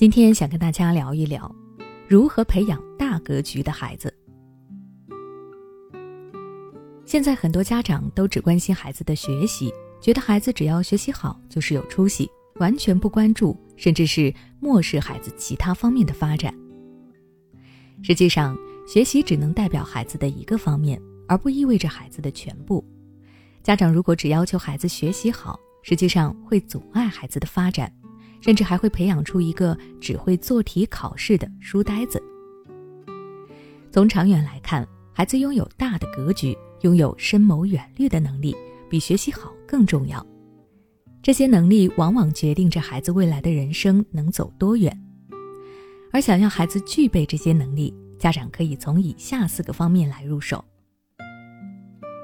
今天想跟大家聊一聊，如何培养大格局的孩子。现在很多家长都只关心孩子的学习，觉得孩子只要学习好就是有出息，完全不关注，甚至是漠视孩子其他方面的发展。实际上，学习只能代表孩子的一个方面，而不意味着孩子的全部。家长如果只要求孩子学习好，实际上会阻碍孩子的发展，甚至还会培养出一个只会做题考试的书呆子。从长远来看，孩子拥有大的格局、拥有深谋远虑的能力，比学习好更重要。这些能力往往决定着孩子未来的人生能走多远。而想要孩子具备这些能力，家长可以从以下四个方面来入手。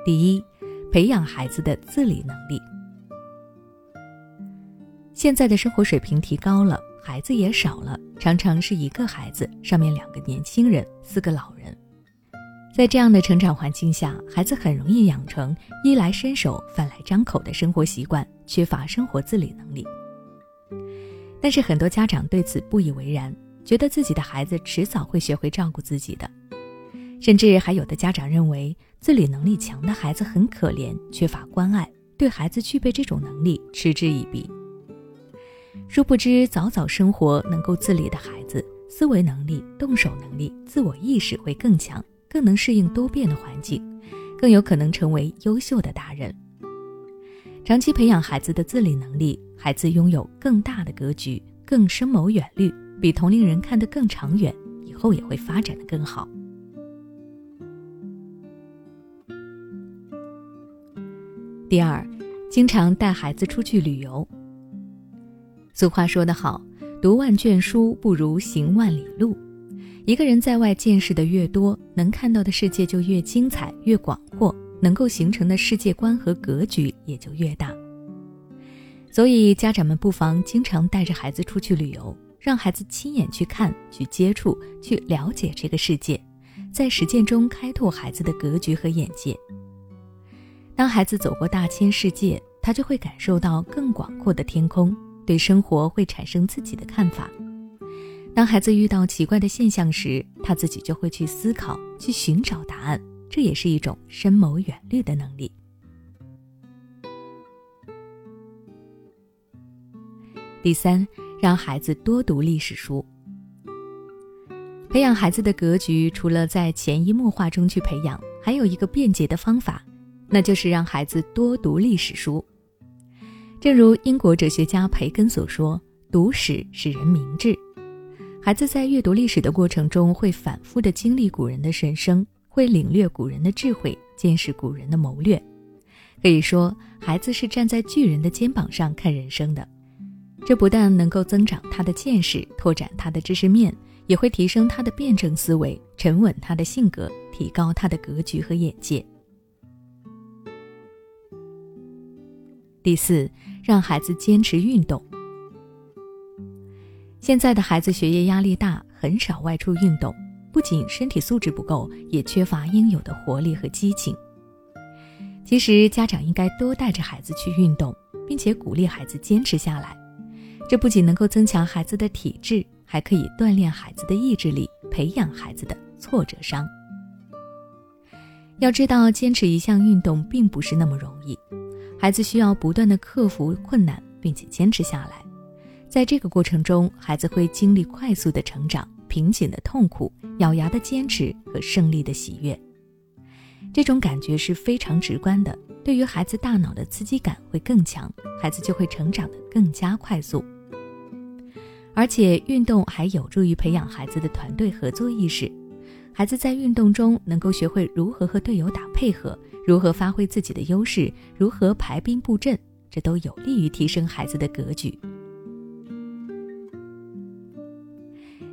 第一，培养孩子的自理能力。现在的生活水平提高了，孩子也少了，常常是一个孩子上面两个年轻人，四个老人。在这样的成长环境下，孩子很容易养成衣来伸手、饭来张口的生活习惯，缺乏生活自理能力。但是很多家长对此不以为然。觉得自己的孩子迟早会学会照顾自己的，甚至还有的家长认为自理能力强的孩子很可怜，缺乏关爱，对孩子具备这种能力嗤之以鼻。殊不知，早早生活能够自理的孩子，思维能力、动手能力、自我意识会更强，更能适应多变的环境，更有可能成为优秀的大人。长期培养孩子的自理能力，孩子拥有更大的格局，更深谋远虑。比同龄人看得更长远，以后也会发展的更好。第二，经常带孩子出去旅游。俗话说得好，读万卷书不如行万里路。一个人在外见识的越多，能看到的世界就越精彩、越广阔，能够形成的世界观和格局也就越大。所以，家长们不妨经常带着孩子出去旅游。让孩子亲眼去看、去接触、去了解这个世界，在实践中开拓孩子的格局和眼界。当孩子走过大千世界，他就会感受到更广阔的天空，对生活会产生自己的看法。当孩子遇到奇怪的现象时，他自己就会去思考、去寻找答案，这也是一种深谋远虑的能力。第三。让孩子多读历史书，培养孩子的格局，除了在潜移默化中去培养，还有一个便捷的方法，那就是让孩子多读历史书。正如英国哲学家培根所说：“读史使人明智。”孩子在阅读历史的过程中，会反复的经历古人的人生，会领略古人的智慧，见识古人的谋略。可以说，孩子是站在巨人的肩膀上看人生的。这不但能够增长他的见识，拓展他的知识面，也会提升他的辩证思维，沉稳他的性格，提高他的格局和眼界。第四，让孩子坚持运动。现在的孩子学业压力大，很少外出运动，不仅身体素质不够，也缺乏应有的活力和激情。其实，家长应该多带着孩子去运动，并且鼓励孩子坚持下来。这不仅能够增强孩子的体质，还可以锻炼孩子的意志力，培养孩子的挫折商。要知道，坚持一项运动并不是那么容易，孩子需要不断的克服困难，并且坚持下来。在这个过程中，孩子会经历快速的成长、瓶颈的痛苦、咬牙的坚持和胜利的喜悦。这种感觉是非常直观的，对于孩子大脑的刺激感会更强，孩子就会成长得更加快速。而且运动还有助于培养孩子的团队合作意识，孩子在运动中能够学会如何和队友打配合，如何发挥自己的优势，如何排兵布阵，这都有利于提升孩子的格局。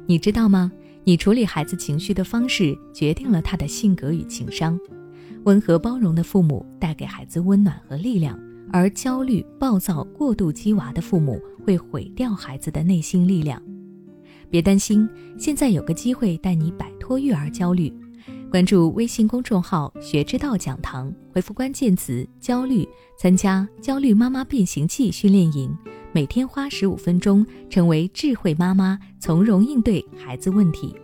你知道吗？你处理孩子情绪的方式决定了他的性格与情商。温和包容的父母带给孩子温暖和力量。而焦虑、暴躁、过度激娃的父母会毁掉孩子的内心力量。别担心，现在有个机会带你摆脱育儿焦虑。关注微信公众号“学之道讲堂”，回复关键词“焦虑”，参加“焦虑妈妈变形记”训练营，每天花十五分钟，成为智慧妈妈，从容应对孩子问题。